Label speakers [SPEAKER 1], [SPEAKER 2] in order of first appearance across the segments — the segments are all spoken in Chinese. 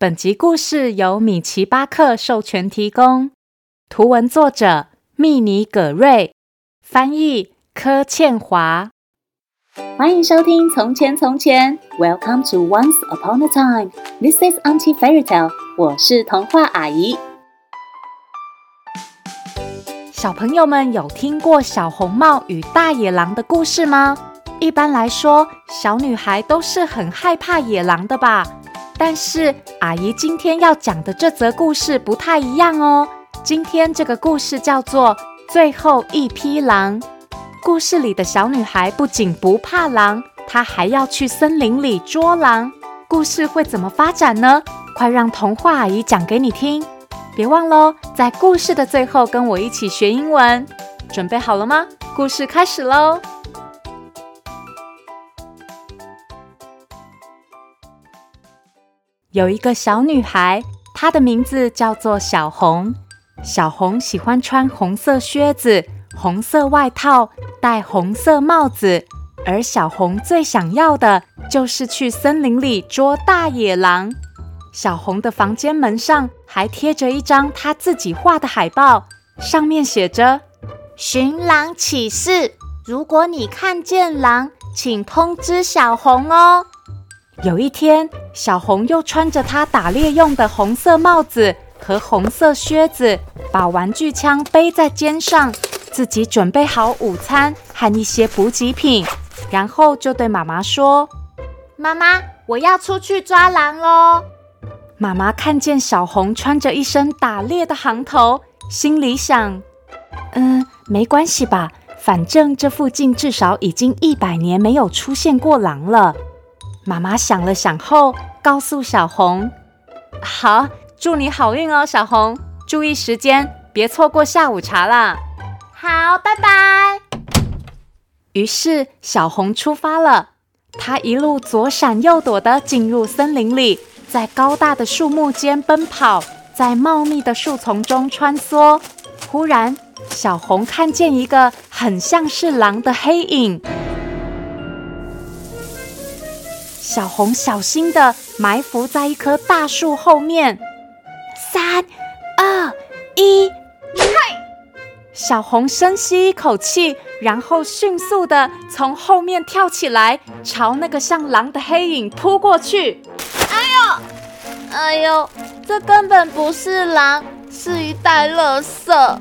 [SPEAKER 1] 本集故事由米奇巴克授权提供，图文作者密尼葛瑞，翻译柯倩华。
[SPEAKER 2] 欢迎收听《从前从前》，Welcome to Once Upon a Time。This is Auntie Fairy Tale。我是童话阿姨。
[SPEAKER 1] 小朋友们有听过小红帽与大野狼的故事吗？一般来说，小女孩都是很害怕野狼的吧？但是阿姨今天要讲的这则故事不太一样哦。今天这个故事叫做《最后一匹狼》。故事里的小女孩不仅不怕狼，她还要去森林里捉狼。故事会怎么发展呢？快让童话阿姨讲给你听。别忘喽，在故事的最后跟我一起学英文。准备好了吗？故事开始喽！有一个小女孩，她的名字叫做小红。小红喜欢穿红色靴子、红色外套，戴红色帽子。而小红最想要的就是去森林里捉大野狼。小红的房间门上还贴着一张她自己画的海报，上面写着“寻狼启事”，如果你看见狼，请通知小红哦。有一天，小红又穿着她打猎用的红色帽子和红色靴子，把玩具枪背在肩上，自己准备好午餐和一些补给品，然后就对妈妈说：“妈妈，我要出去抓狼喽！”妈妈看见小红穿着一身打猎的行头，心里想：“嗯，没关系吧，反正这附近至少已经一百年没有出现过狼了。”妈妈想了想后，告诉小红：“好，祝你好运哦，小红，注意时间，别错过下午茶啦。”好，拜拜。于是小红出发了，她一路左闪右躲地进入森林里，在高大的树木间奔跑，在茂密的树丛中穿梭。忽然，小红看见一个很像是狼的黑影。小红小心的埋伏在一棵大树后面，三、二、一，嗨！小红深吸一口气，然后迅速的从后面跳起来，朝那个像狼的黑影扑过去。哎呦，哎呦，这根本不是狼，是一袋垃圾。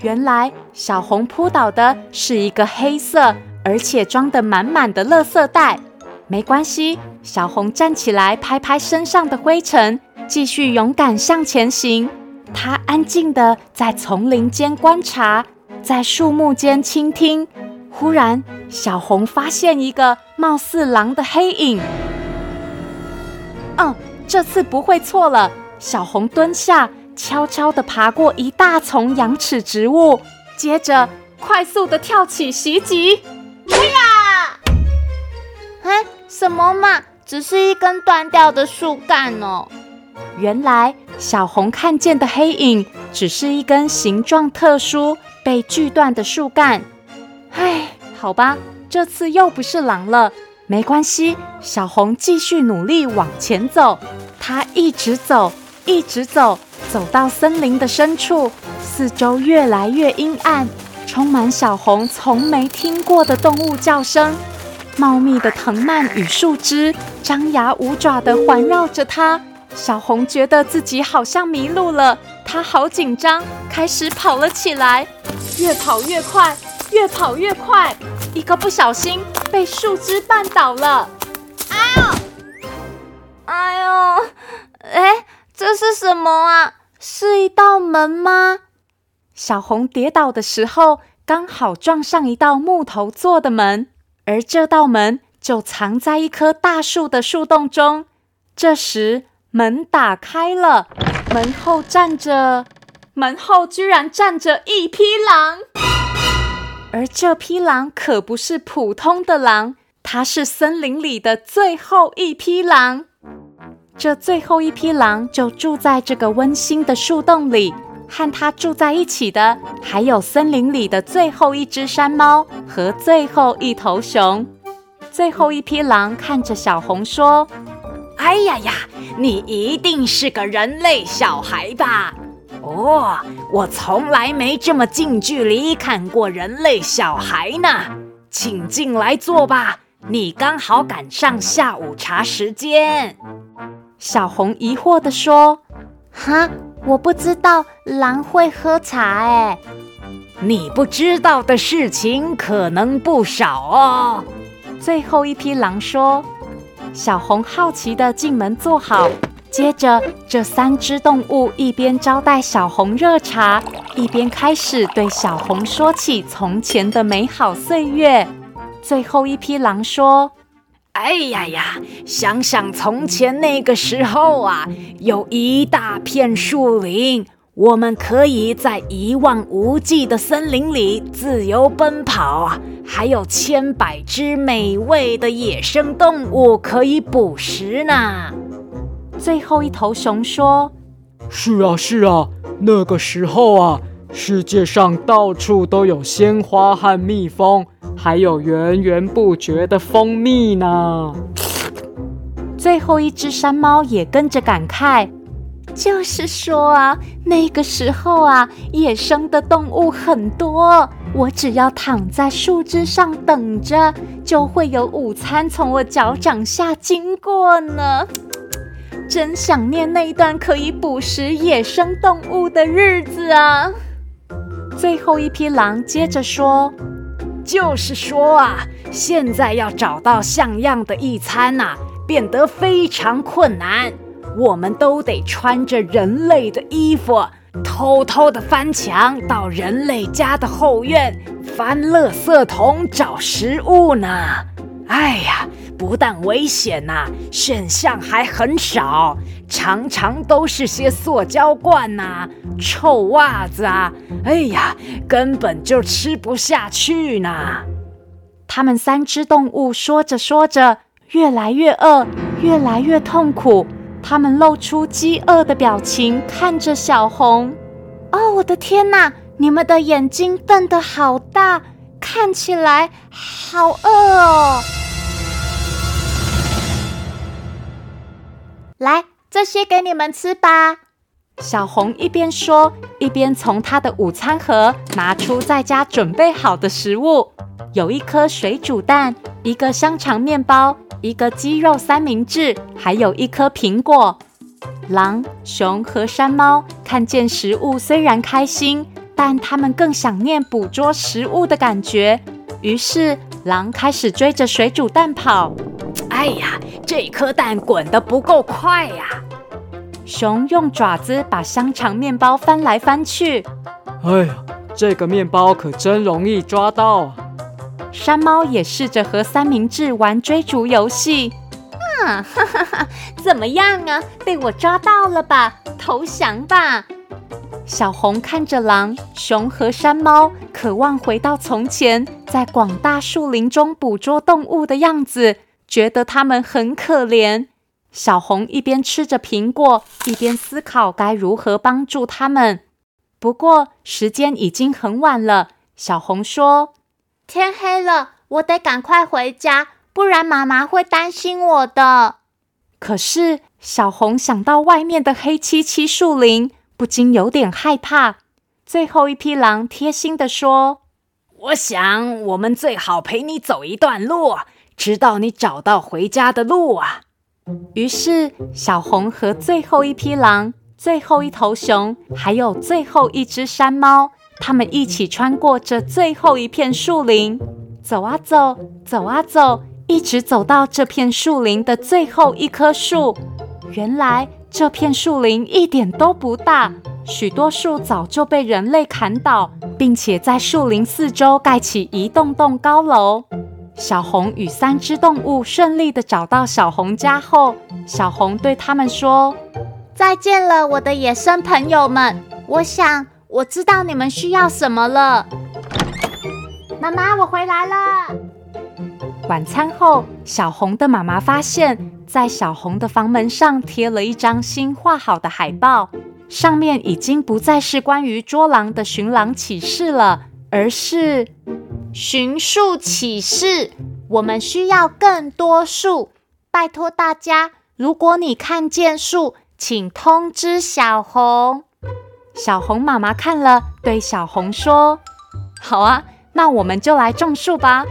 [SPEAKER 1] 原来小红扑倒的是一个黑色而且装得满满的垃圾袋。没关系，小红站起来，拍拍身上的灰尘，继续勇敢向前行。她安静地在丛林间观察，在树木间倾听。忽然，小红发现一个貌似狼的黑影。嗯，这次不会错了。小红蹲下，悄悄地爬过一大丛羊齿植物，接着快速地跳起袭击。哎呀！什么嘛，只是一根断掉的树干哦。原来小红看见的黑影只是一根形状特殊、被锯断的树干。唉，好吧，这次又不是狼了。没关系，小红继续努力往前走。她一直走，一直走，走到森林的深处，四周越来越阴暗，充满小红从没听过的动物叫声。茂密的藤蔓与树枝张牙舞爪地环绕着它，小红觉得自己好像迷路了，她好紧张，开始跑了起来，越跑越快，越跑越快，一个不小心被树枝绊倒了，哎呦，哎呦，哎，这是什么啊？是一道门吗？小红跌倒的时候，刚好撞上一道木头做的门。而这道门就藏在一棵大树的树洞中。这时，门打开了，门后站着，门后居然站着一匹狼。而这匹狼可不是普通的狼，它是森林里的最后一匹狼。这最后一匹狼就住在这个温馨的树洞里。和它住在一起的，还有森林里的最后一只山猫和最后一头熊。最后一匹狼看着小红说：“哎呀呀，
[SPEAKER 3] 你一定是个人类小孩吧？哦，我从来没这么近距离看过人类小孩呢。请进来坐吧，你刚好赶上下午茶时间。
[SPEAKER 1] 小红疑惑地说：“哈，我不知道狼会喝茶哎。”
[SPEAKER 3] 你不知道的事情可能不少哦。
[SPEAKER 1] 最后一匹狼说：“小红好奇地进门坐好。”接着，这三只动物一边招待小红热茶，一边开始对小红说起从前的美好岁月。最后一匹狼说：“
[SPEAKER 3] 哎呀呀，想想从前那个时候啊，有一大片树林，我们可以在一望无际的森林里自由奔跑啊，还有千百只美味的野生动物可以捕食呢。”
[SPEAKER 1] 最后一头熊说：“
[SPEAKER 4] 是啊，是啊，那个时候啊，世界上到处都有鲜花和蜜蜂，还有源源不绝的蜂蜜呢。”
[SPEAKER 1] 最后一只山猫也跟着感慨：“就是说啊，那个时候啊，野生的动物很多，我只要躺在树枝上等着，就会有午餐从我脚掌下经过呢。”真想念那一段可以捕食野生动物的日子啊！最后一匹狼接着说：“
[SPEAKER 3] 就是说啊，现在要找到像样的一餐呐，变得非常困难。我们都得穿着人类的衣服，偷偷的翻墙到人类家的后院，翻垃圾桶找食物呢。哎呀！”不但危险呐，选项还很少，常常都是些塑胶罐呐、臭袜子啊，哎呀，根本就吃不下去呢。
[SPEAKER 1] 他们三只动物说着说着，越来越饿，越来越痛苦。他们露出饥饿的表情，看着小红。哦，我的天哪！你们的眼睛瞪得好大，看起来好饿哦。来，这些给你们吃吧。小红一边说，一边从她的午餐盒拿出在家准备好的食物，有一颗水煮蛋，一个香肠面包，一个鸡肉三明治，还有一颗苹果。狼、熊和山猫看见食物，虽然开心，但他们更想念捕捉食物的感觉。于是，狼开始追着水煮蛋跑。
[SPEAKER 3] 哎呀，这颗蛋滚得不够快呀！
[SPEAKER 1] 熊用爪子把香肠面包翻来翻去。
[SPEAKER 4] 哎呀，这个面包可真容易抓到啊！
[SPEAKER 1] 山猫也试着和三明治玩追逐游戏。啊，哈哈哈！怎么样啊？被我抓到了吧？投降吧！小红看着狼、熊和山猫，渴望回到从前，在广大树林中捕捉动物的样子。觉得他们很可怜，小红一边吃着苹果，一边思考该如何帮助他们。不过时间已经很晚了，小红说：“天黑了，我得赶快回家，不然妈妈会担心我的。”可是小红想到外面的黑漆漆树林，不禁有点害怕。最后一匹狼贴心地说：“
[SPEAKER 3] 我想我们最好陪你走一段路。”直到你找到回家的路啊！
[SPEAKER 1] 于是，小红和最后一匹狼、最后一头熊，还有最后一只山猫，他们一起穿过这最后一片树林，走啊走，走啊走，一直走到这片树林的最后一棵树。原来，这片树林一点都不大，许多树早就被人类砍倒，并且在树林四周盖起一栋栋高楼。小红与三只动物顺利的找到小红家后，小红对他们说：“再见了，我的野生朋友们！我想我知道你们需要什么了。”妈妈，我回来了。晚餐后，小红的妈妈发现，在小红的房门上贴了一张新画好的海报，上面已经不再是关于捉狼的寻狼启事了，而是……寻树启事，我们需要更多树，拜托大家如果你看见树，请通知小红。”小红妈妈看了，对小红说：“好啊，那我们就来种树吧。”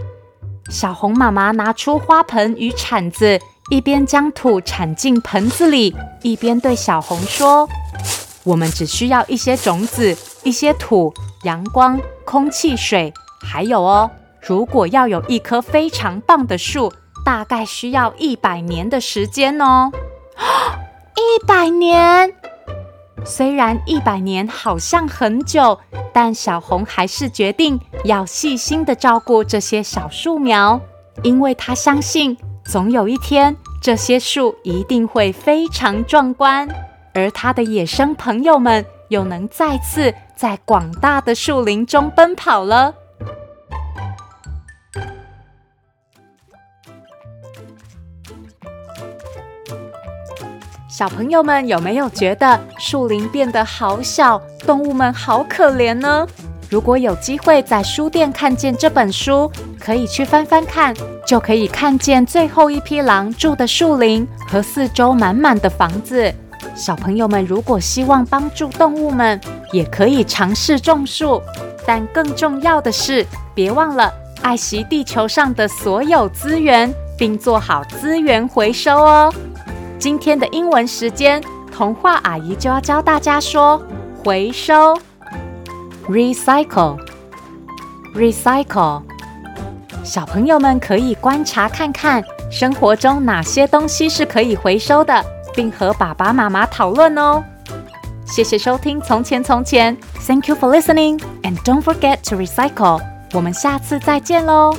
[SPEAKER 1] 小红妈妈拿出花盆与铲子，一边将土铲进盆子里，一边对小红说：“我们只需要一些种子、一些土、阳光、空气、水，还有哦，如果要有一棵非常棒的树，大概需要一百年的时间哦。”一百年。虽然一百年好像很久，但小红还是决定要细心的照顾这些小树苗，因为她相信总有一天这些树一定会非常壮观，而她的野生朋友们又能再次在广大的树林中奔跑了。小朋友们有没有觉得树林变得好小，动物们好可怜呢？如果有机会在书店看见这本书，可以去翻翻看，就可以看见最后一匹狼住的树林和四周满满的房子。小朋友们如果希望帮助动物们，也可以尝试种树，但更重要的是，别忘了爱惜地球上的所有资源，并做好资源回收哦。今天的英文时间，童话阿姨就要教大家说“回收 ”（recycle），recycle。小朋友们可以观察看看，生活中哪些东西是可以回收的，并和爸爸妈妈讨论哦。谢谢收听《从前从前》，Thank you for listening，and don't forget to recycle。我们下次再见喽。